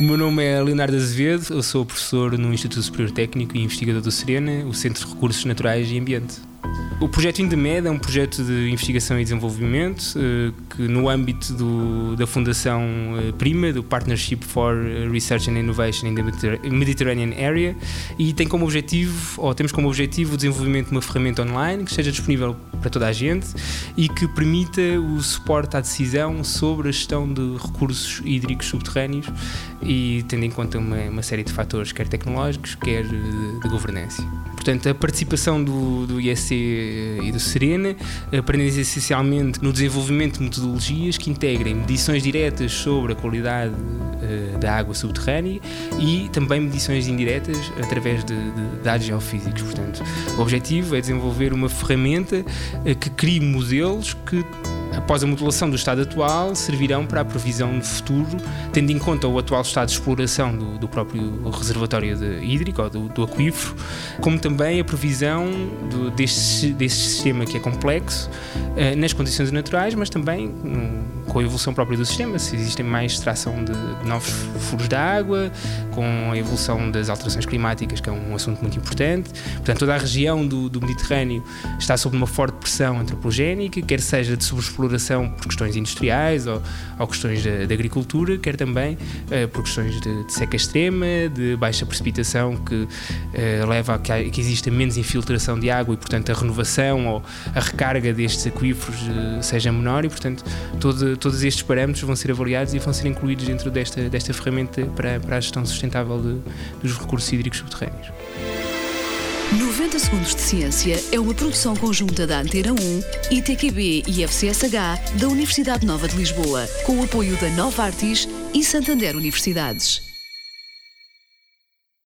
meu nome é Leonardo Azevedo, eu sou professor no Instituto Superior Técnico e investigador do Serena, o Centro de Recursos Naturais e Ambiente. O projeto Indemed é um projeto de investigação e desenvolvimento eh, que, no âmbito do, da Fundação eh, Prima, do Partnership for Research and Innovation in the Mediterranean Area, e tem como objetivo, ou temos como objetivo, o desenvolvimento de uma ferramenta online que esteja disponível para toda a gente e que permita o suporte à decisão sobre a gestão de recursos hídricos subterrâneos e tendo em conta uma, uma série de fatores, quer tecnológicos, quer de, de governança. Portanto, a participação do, do ISC e do Serena aprendem essencialmente no desenvolvimento de metodologias que integrem medições diretas sobre a qualidade uh, da água subterrânea e também medições indiretas através de, de dados geofísicos. Portanto, o objetivo é desenvolver uma ferramenta uh, que crie modelos que após a modulação do estado atual, servirão para a previsão de futuro, tendo em conta o atual estado de exploração do, do próprio reservatório de hídrico ou do, do, aquífero, como também a previsão do, deste, deste sistema que é complexo eh, nas condições naturais, mas também um, com a evolução própria do sistema, se existem mais extração de, de novos furos de água, com a evolução das alterações climáticas, que é um assunto muito importante. Portanto, toda a região do, do Mediterrâneo está sob uma forte pressão antropogénica, quer seja de sobreexploração por questões industriais ou, ou questões de, agricultura, quer também uh, por questões de, de, seca extrema, de baixa precipitação, que uh, leva a que, que, exista menos infiltração de água e, portanto, a renovação ou a recarga destes aquíferos uh, seja menor e, portanto, todo, todos estes parâmetros vão ser avaliados e vão ser incluídos dentro desta, desta ferramenta para, para a gestão sustentável de, dos recursos hídricos subterrâneos. 90 Segundos de Ciência é uma produção conjunta da Antena 1, ITQB e FCSH da Universidade Nova de Lisboa, com o apoio da Nova Artis e Santander Universidades.